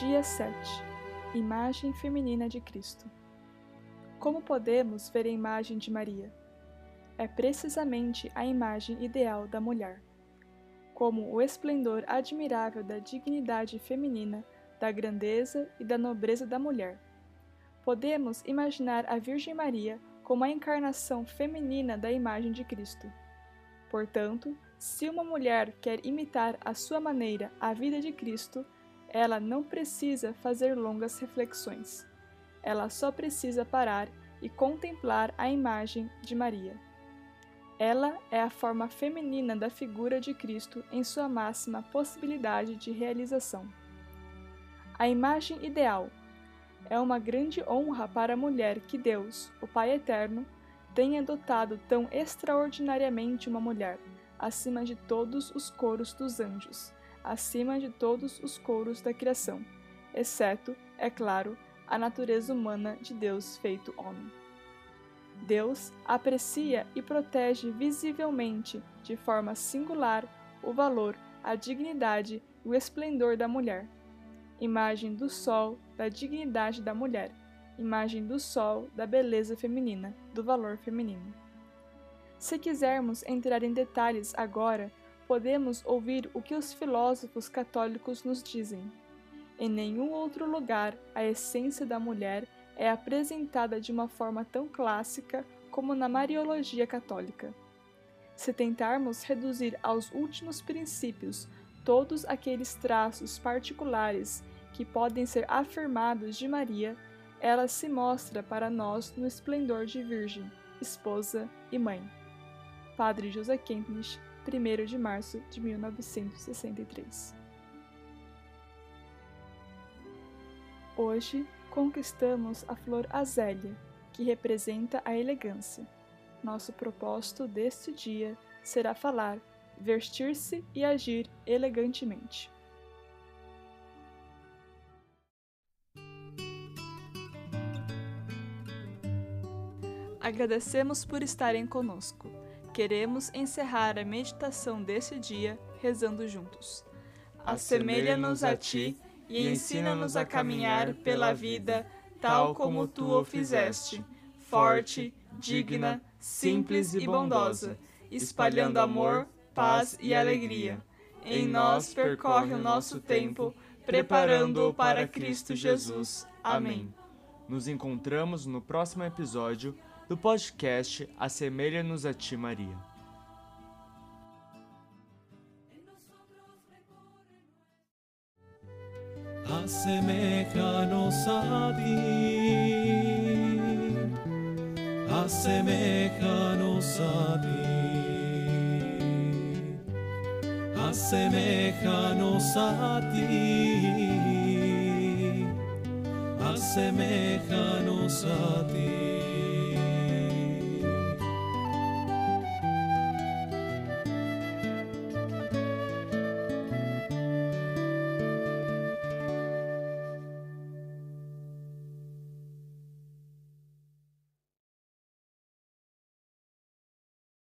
Dia 7 Imagem Feminina de Cristo Como podemos ver a imagem de Maria? É precisamente a imagem ideal da mulher. Como o esplendor admirável da dignidade feminina, da grandeza e da nobreza da mulher. Podemos imaginar a Virgem Maria como a encarnação feminina da imagem de Cristo. Portanto, se uma mulher quer imitar à sua maneira a vida de Cristo, ela não precisa fazer longas reflexões. Ela só precisa parar e contemplar a imagem de Maria. Ela é a forma feminina da figura de Cristo em sua máxima possibilidade de realização. A imagem ideal é uma grande honra para a mulher que Deus, o Pai Eterno, tenha dotado tão extraordinariamente uma mulher, acima de todos os coros dos anjos acima de todos os couros da criação, exceto, é claro, a natureza humana de Deus feito homem. Deus aprecia e protege visivelmente, de forma singular, o valor, a dignidade e o esplendor da mulher. Imagem do sol da dignidade da mulher, imagem do sol da beleza feminina, do valor feminino. Se quisermos entrar em detalhes agora, podemos ouvir o que os filósofos católicos nos dizem. Em nenhum outro lugar a essência da mulher é apresentada de uma forma tão clássica como na Mariologia católica. Se tentarmos reduzir aos últimos princípios todos aqueles traços particulares que podem ser afirmados de Maria, ela se mostra para nós no esplendor de Virgem, esposa e mãe. Padre José Kempnis, 1 de março de 1963. Hoje conquistamos a flor azélia, que representa a elegância. Nosso propósito deste dia será falar, vestir-se e agir elegantemente. Agradecemos por estarem conosco. Queremos encerrar a meditação desse dia rezando juntos. Assemelha-nos a ti e ensina-nos a caminhar pela vida tal como tu o fizeste, forte, digna, simples e bondosa, espalhando amor, paz e alegria. Em nós percorre o nosso tempo, preparando-o para Cristo Jesus. Amém. Nos encontramos no próximo episódio do podcast Assemelha-nos a Ti, Maria. Assemelha-nos a ti. Assemelha-nos a ti. Assemelha-nos a ti. Assemelha-nos a ti.